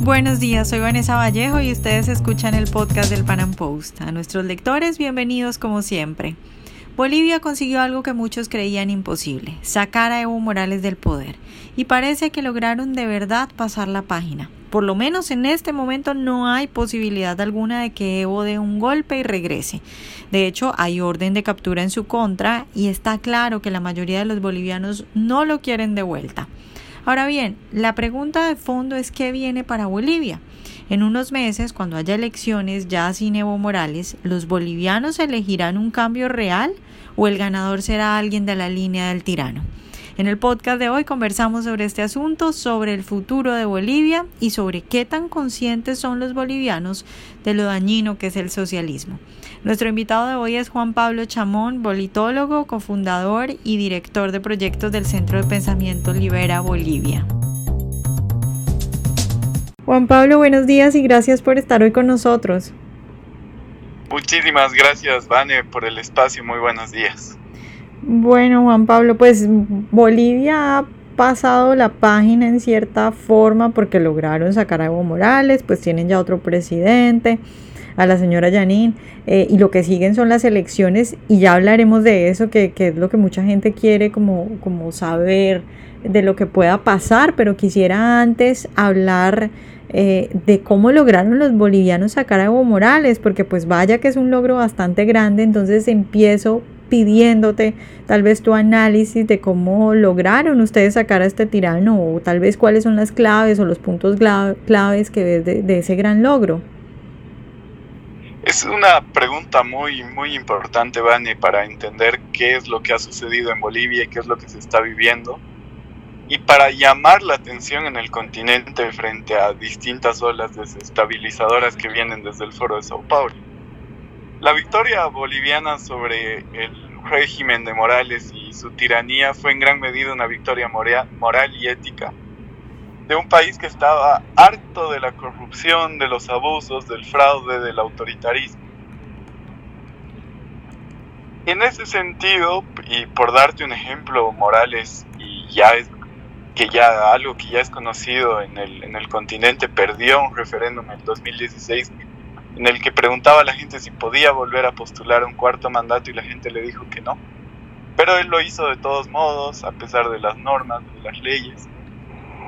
Buenos días, soy Vanessa Vallejo y ustedes escuchan el podcast del Pan Am Post. A nuestros lectores, bienvenidos como siempre. Bolivia consiguió algo que muchos creían imposible, sacar a Evo Morales del poder, y parece que lograron de verdad pasar la página. Por lo menos en este momento no hay posibilidad alguna de que Evo dé un golpe y regrese. De hecho, hay orden de captura en su contra y está claro que la mayoría de los bolivianos no lo quieren de vuelta. Ahora bien, la pregunta de fondo es qué viene para Bolivia. En unos meses, cuando haya elecciones ya sin Evo Morales, ¿los bolivianos elegirán un cambio real o el ganador será alguien de la línea del tirano. En el podcast de hoy conversamos sobre este asunto, sobre el futuro de Bolivia y sobre qué tan conscientes son los bolivianos de lo dañino que es el socialismo. Nuestro invitado de hoy es Juan Pablo Chamón, politólogo, cofundador y director de proyectos del Centro de Pensamiento Libera Bolivia. Juan Pablo, buenos días y gracias por estar hoy con nosotros. Muchísimas gracias, Vane, por el espacio. Muy buenos días. Bueno, Juan Pablo, pues Bolivia ha pasado la página en cierta forma porque lograron sacar a Evo Morales, pues tienen ya otro presidente, a la señora Janine, eh, y lo que siguen son las elecciones y ya hablaremos de eso, que, que es lo que mucha gente quiere como, como saber de lo que pueda pasar, pero quisiera antes hablar eh, de cómo lograron los bolivianos sacar a Evo Morales, porque pues vaya que es un logro bastante grande, entonces empiezo pidiéndote tal vez tu análisis de cómo lograron ustedes sacar a este tirano o tal vez cuáles son las claves o los puntos claves que ves de, de ese gran logro. Es una pregunta muy, muy importante, Vani, para entender qué es lo que ha sucedido en Bolivia y qué es lo que se está viviendo y para llamar la atención en el continente frente a distintas olas desestabilizadoras que vienen desde el foro de Sao Paulo. La victoria boliviana sobre el régimen de Morales y su tiranía fue en gran medida una victoria moral y ética de un país que estaba harto de la corrupción, de los abusos, del fraude, del autoritarismo. En ese sentido, y por darte un ejemplo, Morales, y ya es que ya algo que ya es conocido en el, en el continente, perdió un referéndum en 2016 en el que preguntaba a la gente si podía volver a postular un cuarto mandato y la gente le dijo que no. Pero él lo hizo de todos modos, a pesar de las normas, de las leyes.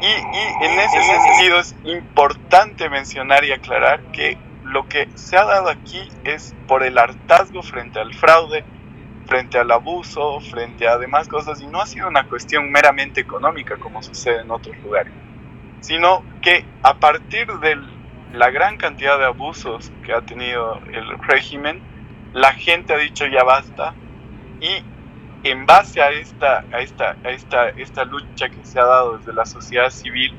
Y, y en ese sentido es importante mencionar y aclarar que lo que se ha dado aquí es por el hartazgo frente al fraude, frente al abuso, frente a demás cosas, y no ha sido una cuestión meramente económica como sucede en otros lugares, sino que a partir de la gran cantidad de abusos que ha tenido el régimen, la gente ha dicho ya basta, y en base a esta, a esta, a esta, esta lucha que se ha dado desde la sociedad civil,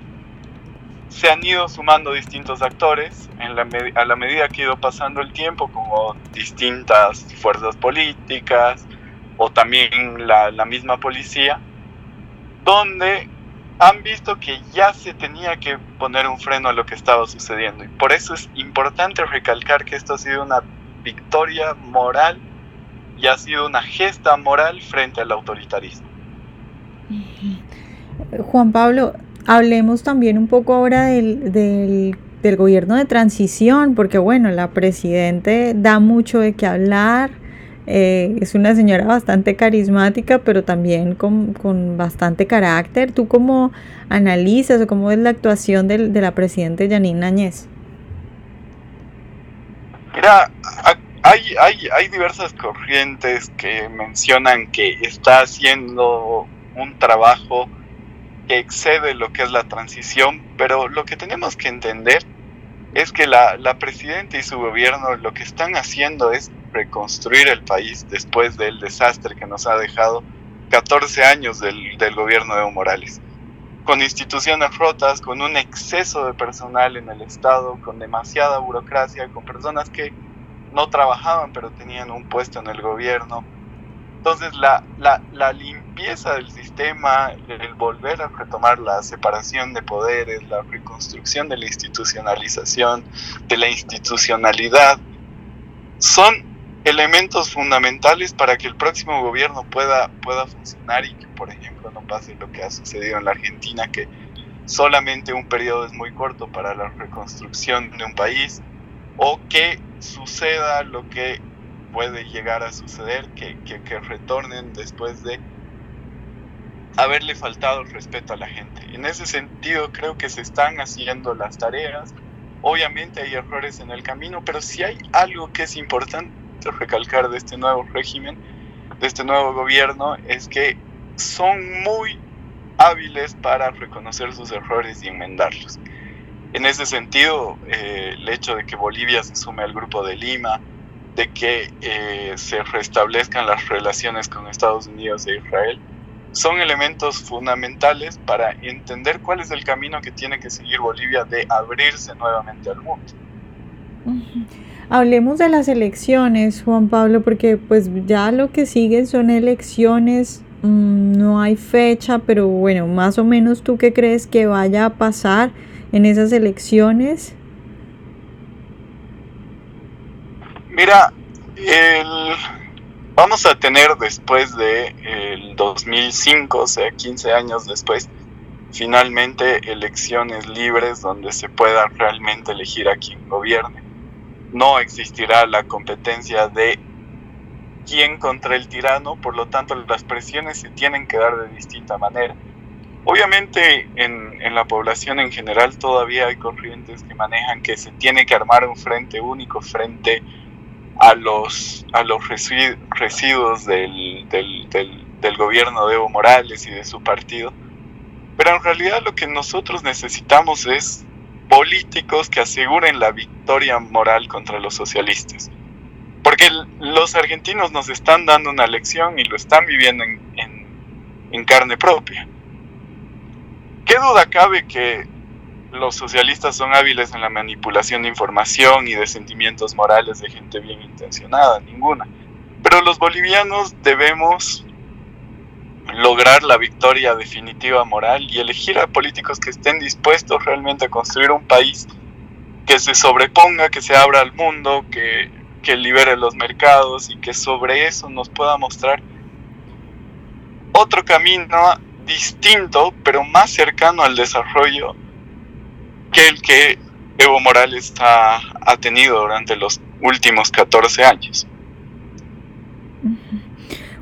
se han ido sumando distintos actores en la a la medida que ha ido pasando el tiempo, como distintas fuerzas políticas o también la, la misma policía, donde han visto que ya se tenía que poner un freno a lo que estaba sucediendo. Y por eso es importante recalcar que esto ha sido una victoria moral y ha sido una gesta moral frente al autoritarismo. Juan Pablo, hablemos también un poco ahora del, del, gobierno de transición, porque bueno, la presidente da mucho de qué hablar. Eh, es una señora bastante carismática, pero también con, con, bastante carácter. ¿Tú cómo analizas o cómo es la actuación de, de la presidenta Janine Áñez? Mira, hay, hay, hay diversas corrientes que mencionan que está haciendo un trabajo que excede lo que es la transición, pero lo que tenemos que entender es que la, la presidenta y su gobierno lo que están haciendo es reconstruir el país después del desastre que nos ha dejado 14 años del, del gobierno de Evo Morales. Con instituciones rotas, con un exceso de personal en el Estado, con demasiada burocracia, con personas que no trabajaban pero tenían un puesto en el gobierno, entonces la, la, limpieza del sistema, el volver a retomar la separación de poderes, la reconstrucción de la institucionalización, de la institucionalidad, son elementos fundamentales para que el próximo gobierno pueda, pueda funcionar y que, por ejemplo, no pase lo que ha sucedido en la Argentina, que solamente un periodo es muy corto para la reconstrucción de un país o que suceda lo que puede llegar a suceder, que, que, retornen después de haberle faltado el respeto a la gente. En ese sentido creo que se están haciendo las tareas. Obviamente hay errores en el camino, pero si hay algo que es importante recalcar de este nuevo régimen, de este nuevo gobierno, es que son muy hábiles para reconocer sus errores y enmendarlos. En ese sentido, eh, el hecho de que Bolivia se sume al grupo de Lima, de que eh, se restablezcan las relaciones con Estados Unidos e Israel, son elementos fundamentales para entender cuál es el camino que tiene que seguir Bolivia de abrirse nuevamente al mundo. Hablemos de las elecciones, Juan Pablo, porque pues ya lo que sigue son elecciones, mm, no hay fecha, pero bueno, más o menos tú qué crees que vaya a pasar en esas elecciones. Mira, el, vamos a tener después de el 2005, o sea, 15 años después, finalmente elecciones libres donde se pueda realmente elegir a quien gobierne. No existirá la competencia de quién contra el tirano, por lo tanto las presiones se tienen que dar de distinta manera. Obviamente en, en, la población en general todavía hay corrientes que manejan que se tiene que armar un frente único frente a los, a los residuos del, del, del, gobierno de Evo Morales y de su partido. Pero en realidad lo que nosotros necesitamos es políticos que aseguren la victoria moral contra los socialistas. Porque los argentinos nos están dando una lección y lo están viviendo en, carne propia. ¿Qué duda cabe que los socialistas son hábiles en la manipulación de información y de sentimientos morales de gente bien intencionada, ninguna. Pero los bolivianos debemos lograr la victoria definitiva moral y elegir a políticos que estén dispuestos realmente a construir un país que se sobreponga, que se abra al mundo, que, que libere los mercados y que sobre eso nos pueda mostrar otro camino distinto, pero más cercano al desarrollo que el que Evo Morales ha, ha tenido durante los últimos 14 años.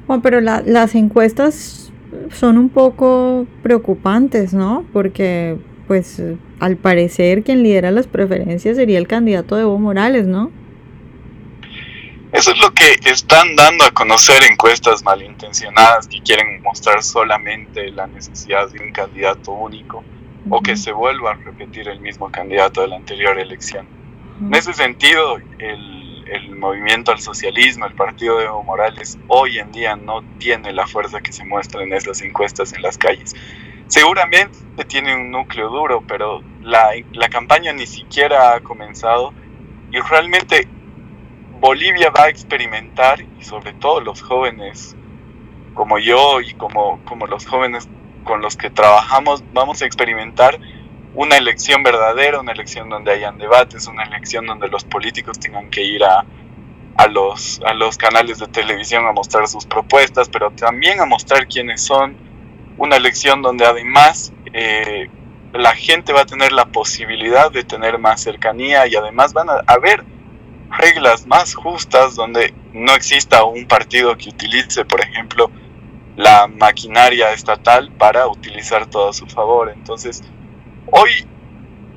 Bueno, pero las encuestas son un poco preocupantes, ¿no? Porque, pues, al parecer quien lidera las preferencias sería el candidato de Evo Morales, ¿no? Eso es lo que están dando a conocer encuestas malintencionadas que quieren mostrar solamente la necesidad de un candidato único o que se vuelva a repetir el mismo candidato de la anterior elección. En ese sentido, el, el, movimiento al socialismo, el partido de Evo Morales, hoy en día no tiene la fuerza que se muestra en esas encuestas en las calles. Seguramente tiene un núcleo duro, pero la, la campaña ni siquiera ha comenzado y realmente Bolivia va a experimentar, y sobre todo los jóvenes como yo y como, como los jóvenes con los que trabajamos vamos a experimentar una elección verdadera, una elección donde hayan debates, una elección donde los políticos tengan que ir a, a, los, a los canales de televisión a mostrar sus propuestas, pero también a mostrar quiénes son, una elección donde además eh, la gente va a tener la posibilidad de tener más cercanía y además van a haber reglas más justas donde no exista un partido que utilice, por ejemplo, la maquinaria estatal para utilizar todo a su favor. Entonces, hoy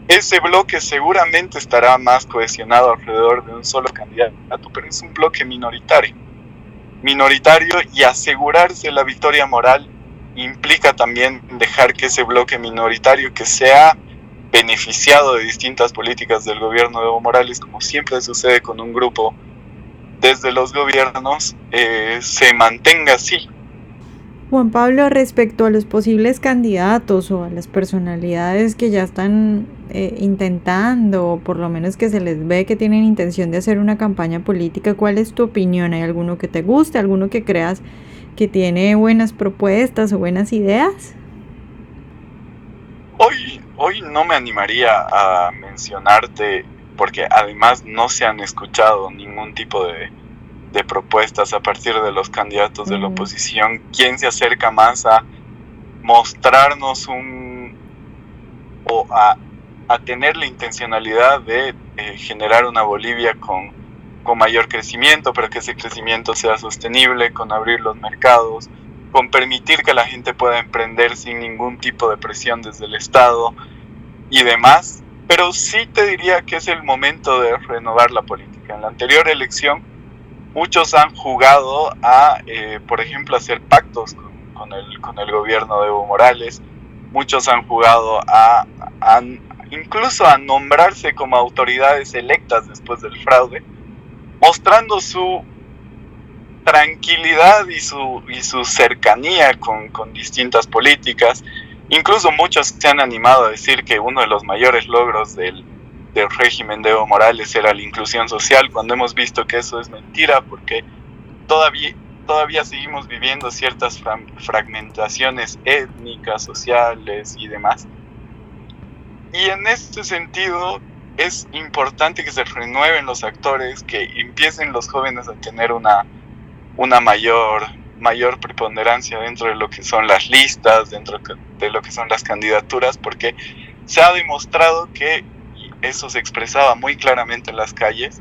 ese bloque seguramente estará más cohesionado alrededor de un solo candidato, pero es un bloque minoritario. Minoritario y asegurarse la victoria moral implica también dejar que ese bloque minoritario que sea beneficiado de distintas políticas del gobierno de Evo Morales, como siempre sucede con un grupo desde los gobiernos, eh, se mantenga así, Juan Pablo, respecto a los posibles candidatos o a las personalidades que ya están eh, intentando, o por lo menos que se les ve que tienen intención de hacer una campaña política, ¿cuál es tu opinión? ¿Hay alguno que te guste, alguno que creas que tiene buenas propuestas o buenas ideas? Hoy, hoy no me animaría a mencionarte porque además no se han escuchado ningún tipo de de propuestas a partir de los candidatos de la oposición, quién se acerca más a mostrarnos un, o a, tener la intencionalidad de eh, generar una Bolivia con, con mayor crecimiento, pero que ese crecimiento sea sostenible, con abrir los mercados, con permitir que la gente pueda emprender sin ningún tipo de presión desde el Estado y demás. Pero sí te diría que es el momento de renovar la política. En la anterior elección, muchos han jugado a, eh, por ejemplo, hacer pactos con, el, con el gobierno de Evo Morales. Muchos han jugado a, a incluso a nombrarse como autoridades electas después del fraude, mostrando su tranquilidad y su, y su cercanía con, con, distintas políticas. Incluso muchos se han animado a decir que uno de los mayores logros del, del régimen de Evo Morales era la inclusión social, cuando hemos visto que eso es mentira, porque todavía, todavía seguimos viviendo ciertas fragmentaciones étnicas, sociales y demás. Y en este sentido es importante que se renueven los actores, que empiecen los jóvenes a tener una, una mayor, mayor preponderancia dentro de lo que son las listas, dentro de lo que son las candidaturas, porque se ha demostrado que eso se expresaba muy claramente en las calles.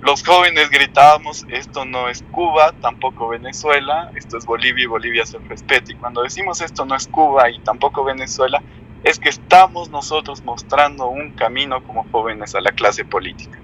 Los jóvenes gritábamos, esto no es Cuba, tampoco Venezuela, esto es Bolivia y Bolivia se respeta. Y cuando decimos esto no es Cuba y tampoco Venezuela, es que estamos nosotros mostrando un camino como jóvenes a la clase política.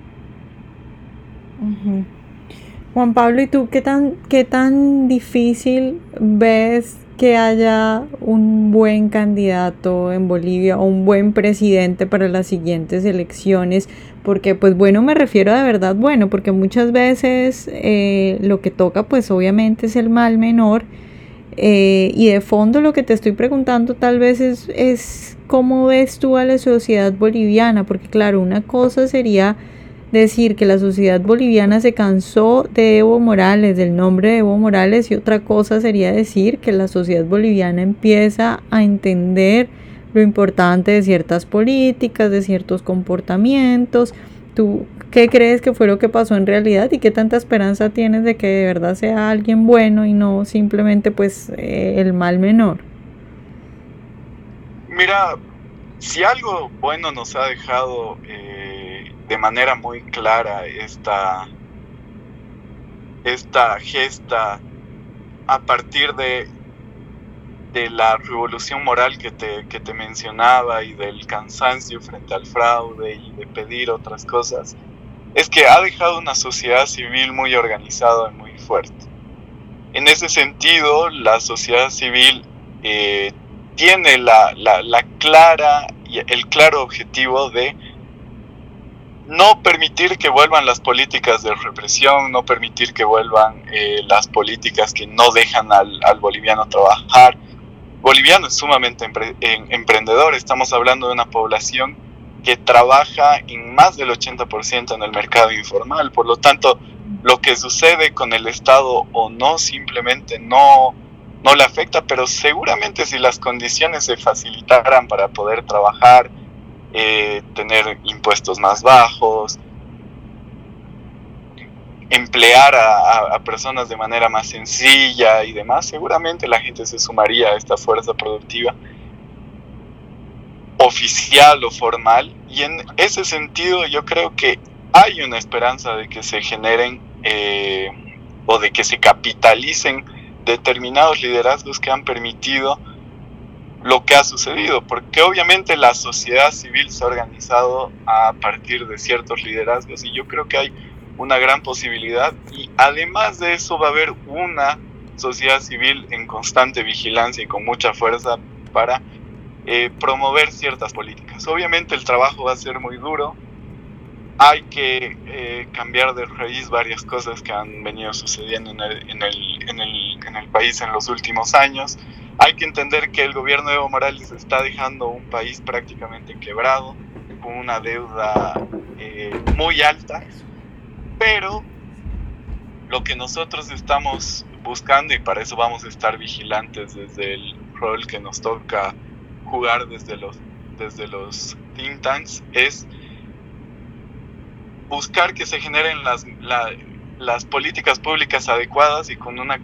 Juan Pablo, ¿y tú qué tan, qué tan difícil ves que haya un buen candidato en Bolivia o un buen presidente para las siguientes elecciones? Porque pues bueno, me refiero de verdad bueno, porque muchas veces eh, lo que toca pues obviamente es el mal menor. Eh, y de fondo lo que te estoy preguntando tal vez es, es cómo ves tú a la sociedad boliviana, porque claro, una cosa sería decir que la sociedad boliviana se cansó de Evo Morales, del nombre de Evo Morales, y otra cosa sería decir que la sociedad boliviana empieza a entender lo importante de ciertas políticas, de ciertos comportamientos. ¿Tú qué crees que fue lo que pasó en realidad y qué tanta esperanza tienes de que de verdad sea alguien bueno y no simplemente pues eh, el mal menor? Mira, si algo bueno nos ha dejado eh, de manera muy clara esta, esta gesta a partir de, de la revolución moral que te, que te mencionaba y del cansancio frente al fraude y de pedir otras cosas, es que ha dejado una sociedad civil muy organizada y muy fuerte. En ese sentido, la sociedad civil eh, tiene la, la, la clara, el claro objetivo de no permitir que vuelvan las políticas de represión, no permitir que vuelvan eh, las políticas que no dejan al, boliviano trabajar. Boliviano es sumamente emprendedor, estamos hablando de una población que trabaja en más del 80% en el mercado informal, por lo tanto, lo que sucede con el Estado o no simplemente no, no le afecta, pero seguramente si las condiciones se facilitaran para poder trabajar, eh, tener impuestos más bajos, emplear a, personas de manera más sencilla y demás, seguramente la gente se sumaría a esta fuerza productiva oficial o formal. Y en ese sentido yo creo que hay una esperanza de que se generen eh, o de que se capitalicen determinados liderazgos que han permitido lo que ha sucedido, porque obviamente la sociedad civil se ha organizado a partir de ciertos liderazgos y yo creo que hay una gran posibilidad y además de eso va a haber una sociedad civil en constante vigilancia y con mucha fuerza para eh, promover ciertas políticas. Obviamente el trabajo va a ser muy duro, hay que eh, cambiar de raíz varias cosas que han venido sucediendo en el, país en los últimos años hay que entender que el gobierno de Evo Morales está dejando un país prácticamente quebrado, con una deuda eh, muy alta, pero lo que nosotros estamos buscando, y para eso vamos a estar vigilantes desde el rol que nos toca jugar desde los, desde los think tanks, es buscar que se generen las, las políticas públicas adecuadas y con una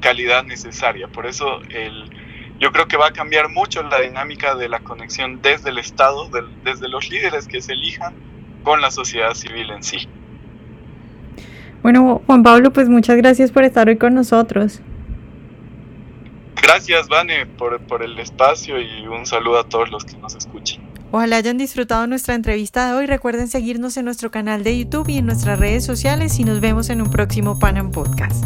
calidad necesaria. Por eso el, yo creo que va a cambiar mucho la dinámica de la conexión desde el Estado, desde los líderes que se elijan, con la sociedad civil en sí. Bueno, Juan Pablo, pues muchas gracias por estar hoy con nosotros. Gracias, Vane, por, por el espacio y un saludo a todos los que nos escuchan. Ojalá hayan disfrutado nuestra entrevista de hoy. Recuerden seguirnos en nuestro canal de YouTube y en nuestras redes sociales y nos vemos en un próximo Panam Podcast.